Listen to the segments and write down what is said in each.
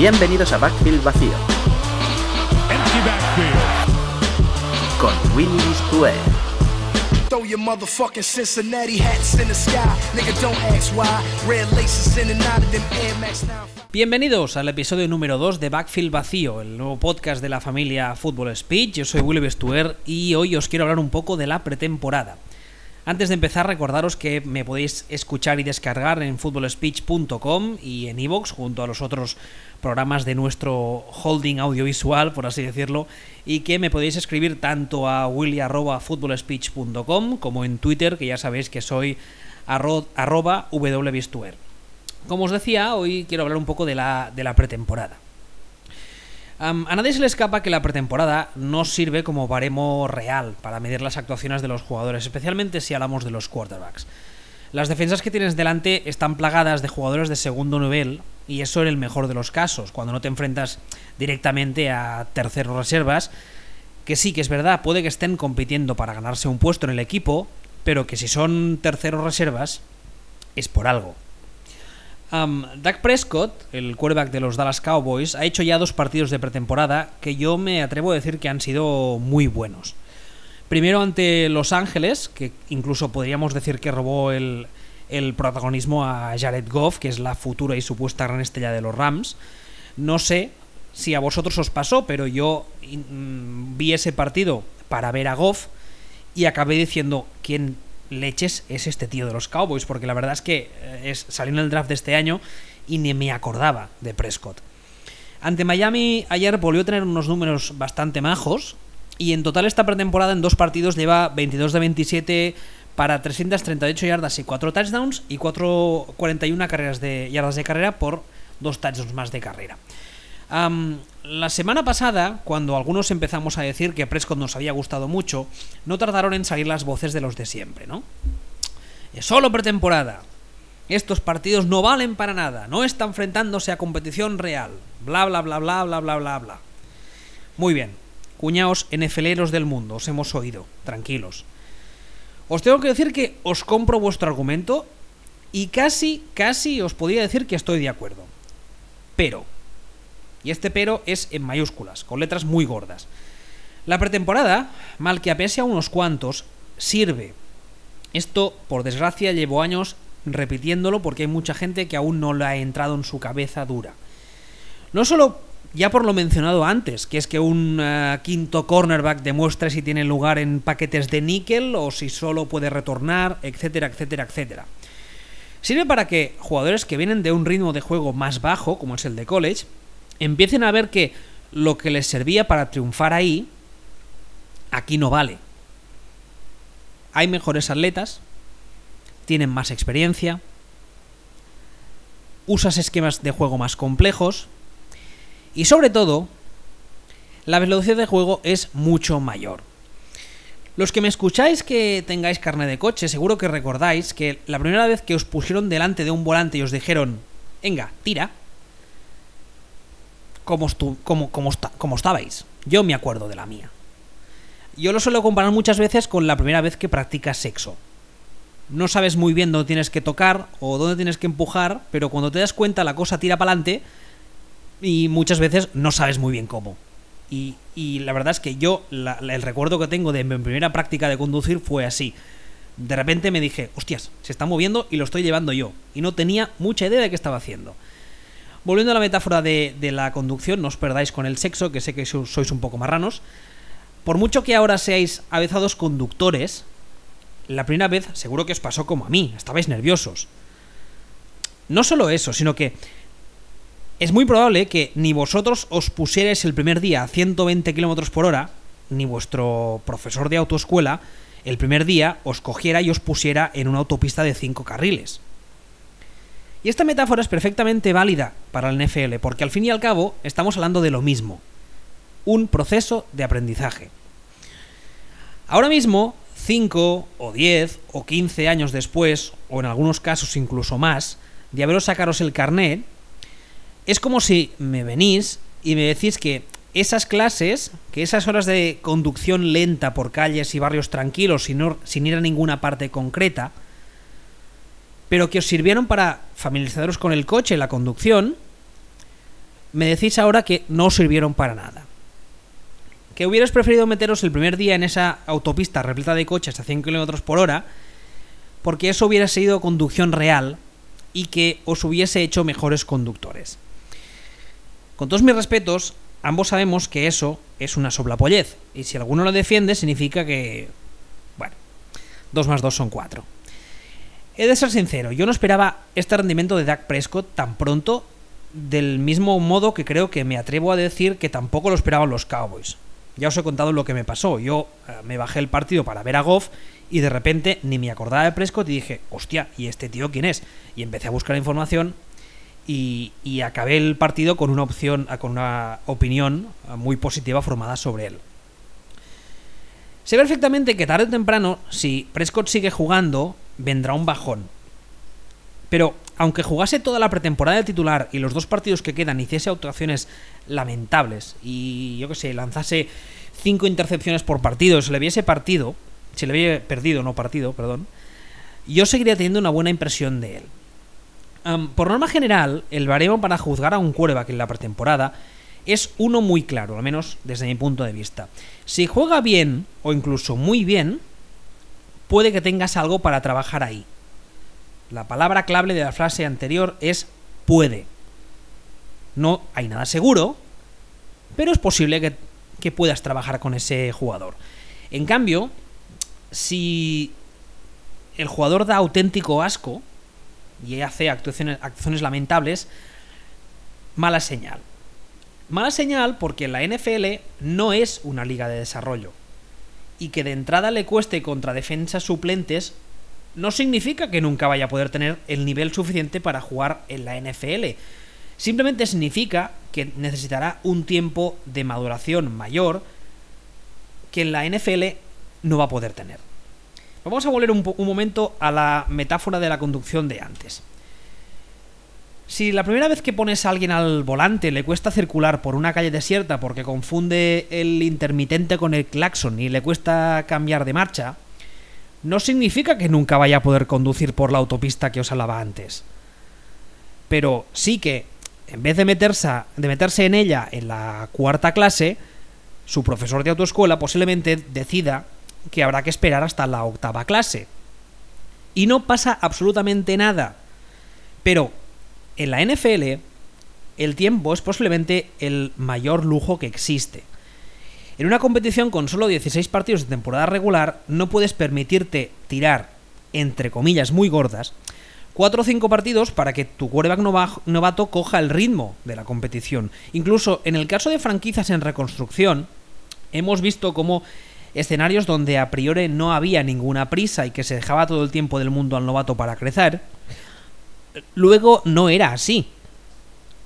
Bienvenidos a Backfield Vacío. Empty backfield. Con Willy Stuer. Throw your motherfucking Cincinnati hats in the sky. Nigga, don't ask why. Red laces in and out of them Air Max 9. Bienvenidos al episodio número 2 de Backfield Vacío, el nuevo podcast de la familia Football Speech. Yo soy Willy Bestuer y hoy os quiero hablar un poco de la pretemporada. Antes de empezar, recordaros que me podéis escuchar y descargar en footballspeech.com y en iVoox, junto a los otros programas de nuestro holding audiovisual, por así decirlo, y que me podéis escribir tanto a willy.footballspeech.com como en Twitter, que ya sabéis que soy arro- arroba wbestuer. Como os decía, hoy quiero hablar un poco de la, de la pretemporada. A nadie se le escapa que la pretemporada no sirve como baremo real para medir las actuaciones de los jugadores, especialmente si hablamos de los quarterbacks. Las defensas que tienes delante están plagadas de jugadores de segundo nivel, y eso en el mejor de los casos, cuando no te enfrentas directamente a terceros reservas, que sí que es verdad, puede que estén compitiendo para ganarse un puesto en el equipo, pero que si son terceros reservas, es por algo. Um, Dak Prescott, el quarterback de los Dallas Cowboys, ha hecho ya dos partidos de pretemporada que yo me atrevo a decir que han sido muy buenos. Primero ante Los Ángeles, que incluso podríamos decir que robó el, protagonismo a Jared Goff, que es la futura y supuesta gran estrella de los Rams. No sé si a vosotros os pasó, pero yo mm, vi ese partido para ver a Goff y acabé diciendo quién leches es este tío de los Cowboys, porque la verdad es que eh, es, salió en el draft de este año y ni me acordaba de Prescott. Ante Miami ayer volvió a tener unos números bastante majos y en total esta pretemporada en dos partidos lleva 22 de 27 para 338 yardas y 4 touchdowns y 4, 41 carreras de yardas de carrera por dos touchdowns más de carrera. La semana pasada, cuando algunos empezamos a decir que Prescott nos había gustado mucho, no tardaron en salir las voces de los de siempre, ¿no? Es solo pretemporada. Estos partidos no valen para nada, no está enfrentándose a competición real. Bla bla bla bla bla bla bla bla. Muy bien, cuñaos NFLeros del mundo, os hemos oído, tranquilos. Os tengo que decir que os compro vuestro argumento y casi, casi os podría decir que estoy de acuerdo. Pero, y este pero es en mayúsculas, con letras muy gordas. La pretemporada, mal que apese a unos cuantos, sirve. Esto, por desgracia, llevo años repitiéndolo porque hay mucha gente que aún no le ha entrado en su cabeza dura. No solo ya por lo mencionado antes, que es que un eh, quinto cornerback demuestre si tiene lugar en paquetes de níquel o si solo puede retornar, etcétera, etcétera, etcétera. Sirve para que jugadores que vienen de un ritmo de juego más bajo, como es el de college, empiecen a ver que lo que les servía para triunfar ahí, aquí no vale. Hay mejores atletas, tienen más experiencia, usas esquemas de juego más complejos y sobre todo, la velocidad de juego es mucho mayor. Los que me escucháis que tengáis carne de coche, seguro que recordáis que la primera vez que os pusieron delante de un volante y os dijeron, venga, tira, como, estu- como, como, como estabais. Yo me acuerdo de la mía. Yo lo suelo comparar muchas veces con la primera vez que practicas sexo. No sabes muy bien dónde tienes que tocar o dónde tienes que empujar, pero cuando te das cuenta la cosa tira para adelante y muchas veces no sabes muy bien cómo. Y, y la verdad es que yo, el recuerdo que tengo de mi primera práctica de conducir fue así. De repente me dije, hostias, se está moviendo y lo estoy llevando yo. Y no tenía mucha idea de qué estaba haciendo. Volviendo a la metáfora de, de la conducción, no os perdáis con el sexo, que sé que so- sois un poco marranos. Por mucho que ahora seáis avezados conductores, la primera vez seguro que os pasó como a mí, estabais nerviosos. No solo eso, sino que es muy probable que ni vosotros os pusierais el primer día a 120 km por hora, ni vuestro profesor de autoescuela el primer día os cogiera y os pusiera en una autopista de 5 carriles. Y esta metáfora es perfectamente válida para el NFL, porque al fin y al cabo estamos hablando de lo mismo. Un proceso de aprendizaje. Ahora mismo, 5 o 10 o 15 años después, o en algunos casos incluso más, de haberos sacaros el carnet, es como si me venís y me decís que esas clases, que esas horas de conducción lenta por calles y barrios tranquilos sin, ir a ninguna parte concreta, pero que os sirvieron para familiarizaros con el coche la conducción, me decís ahora que no sirvieron para nada. Que hubieras preferido meteros el primer día en esa autopista repleta de coches a 100 km por hora, porque eso hubiera sido conducción real y que os hubiese hecho mejores conductores. Con todos mis respetos, ambos sabemos que eso es una soplapollez, y si alguno lo defiende significa que... Bueno, 2 más 2 son 4. He de ser sincero, yo no esperaba este rendimiento de Dak Prescott tan pronto, del mismo modo que creo que me atrevo a decir que tampoco lo esperaban los Cowboys. Ya os he contado lo que me pasó. Yo eh, me bajé el partido para ver a Goff y de repente ni me acordaba de Prescott y dije, hostia, ¿y este tío quién es? Y empecé a buscar información y, acabé el partido con una opción, con una opinión muy positiva formada sobre él. Sé perfectamente que tarde o temprano, si Prescott sigue jugando, vendrá un bajón. Pero aunque jugase toda la pretemporada de titular y los dos partidos que quedan hiciese actuaciones lamentables y yo que sé, lanzase cinco intercepciones por partido, se le viese partido, se le hubiese perdido, no partido, perdón, yo seguiría teniendo una buena impresión de él. Por norma general, el baremo para juzgar a un quarterback en la pretemporada es uno muy claro, al menos desde mi punto de vista. Si juega bien, o incluso muy bien, puede que tengas algo para trabajar ahí. La palabra clave de la frase anterior es puede. No hay nada seguro, pero es posible que, que puedas trabajar con ese jugador. En cambio, si el jugador da auténtico asco y hace actuaciones, acciones lamentables, mala señal. Mala señal porque la NFL no es una liga de desarrollo. Y que de entrada le cueste contra defensas suplentes no significa que nunca vaya a poder tener el nivel suficiente para jugar en la NFL. Simplemente significa que necesitará un tiempo de maduración mayor que en la NFL no va a poder tener. Vamos a volver un, momento a la metáfora de la conducción de antes. Si la primera vez que pones a alguien al volante le cuesta circular por una calle desierta porque confunde el intermitente con el claxon y le cuesta cambiar de marcha, no significa que nunca vaya a poder conducir por la autopista que os hablaba antes. Pero sí que, en vez de meterse, de meterse en ella en la cuarta clase, su profesor de autoescuela posiblemente decida que habrá que esperar hasta la octava clase. Y no pasa absolutamente nada. Pero en la NFL, el tiempo es posiblemente el mayor lujo que existe. En una competición con solo 16 partidos de temporada regular, no puedes permitirte tirar, entre comillas, muy gordas, 4 o 5 partidos para que tu quarterback novato coja el ritmo de la competición. Incluso en el caso de franquicias en reconstrucción, hemos visto cómo escenarios donde a priori no había ninguna prisa y que se dejaba todo el tiempo del mundo al novato para crecer, luego no era así.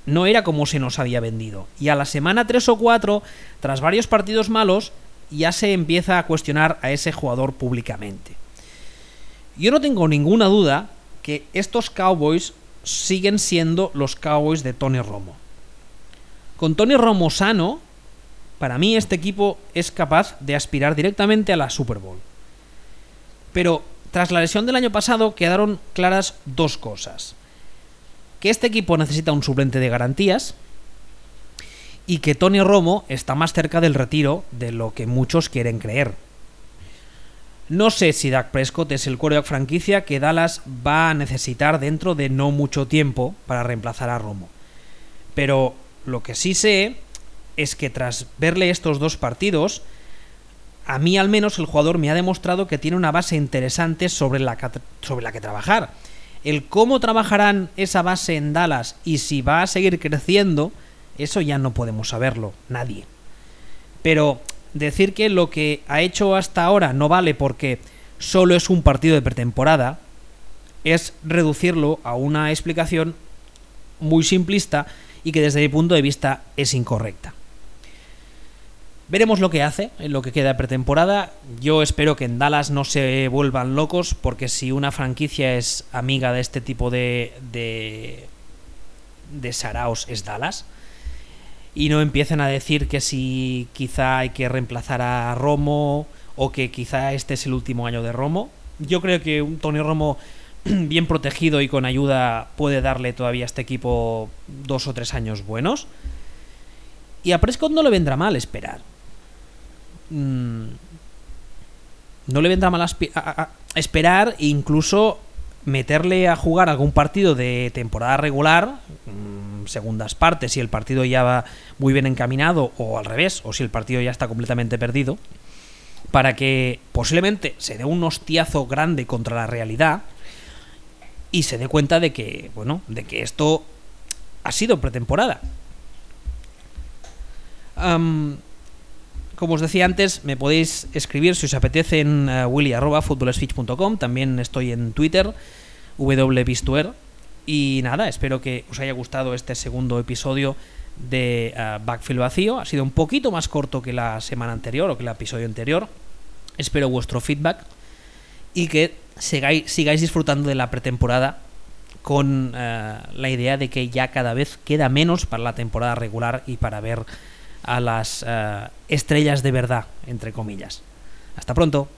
No era como se nos había vendido. Y a la semana 3 o 4, tras varios partidos malos, ya se empieza a cuestionar a ese jugador públicamente. Yo no tengo ninguna duda que estos Cowboys siguen siendo los Cowboys de Tony Romo. Con Tony Romo sano, para mí este equipo es capaz de aspirar directamente a la Super Bowl. Pero tras la lesión del año pasado quedaron claras dos cosas. Que este equipo necesita un suplente de garantías y que Tony Romo está más cerca del retiro de lo que muchos quieren creer. No sé si Dak Prescott es el quarterback franquicia que Dallas va a necesitar dentro de no mucho tiempo para reemplazar a Romo. Pero lo que sí sé es que tras verle estos dos partidos, a mí al menos el jugador me ha demostrado que tiene una base interesante sobre la que, trabajar. El cómo trabajarán esa base en Dallas y si va a seguir creciendo, eso ya no podemos saberlo, nadie. Pero decir que lo que ha hecho hasta ahora no vale porque solo es un partido de pretemporada, es reducirlo a una explicación muy simplista y que desde mi punto de vista es incorrecta. Veremos lo que hace en lo que queda de pretemporada. Yo espero que en Dallas no se vuelvan locos, porque si una franquicia es amiga de este tipo de, de, de saraos es Dallas. Y no empiecen a decir que si quizá hay que reemplazar a Romo o que quizá este es el último año de Romo. Yo creo que un Tony Romo bien protegido y con ayuda puede darle todavía a este equipo dos o tres años buenos. Y a Prescott no le vendrá mal esperar. Mm, no le vendrá mal esperar e incluso meterle a jugar algún partido de temporada regular, mm, segundas partes, si el partido ya va muy bien encaminado o al revés, o si el partido ya está completamente perdido, para que posiblemente se dé un hostiazo grande contra la realidad y se dé cuenta de que, bueno, de que esto ha sido pretemporada. Como os decía antes, me podéis escribir si os apetece en uh. También estoy en Twitter, wbistuer. Y nada, espero que os haya gustado este segundo episodio de uh, Backfield Vacío. Ha sido un poquito más corto que la semana anterior o que el episodio anterior. Espero vuestro feedback y que sigáis, disfrutando de la pretemporada con uh, la idea de que ya cada vez queda menos para la temporada regular y para ver a las uh, estrellas de verdad, entre comillas. Hasta pronto.